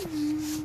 Mm-hmm.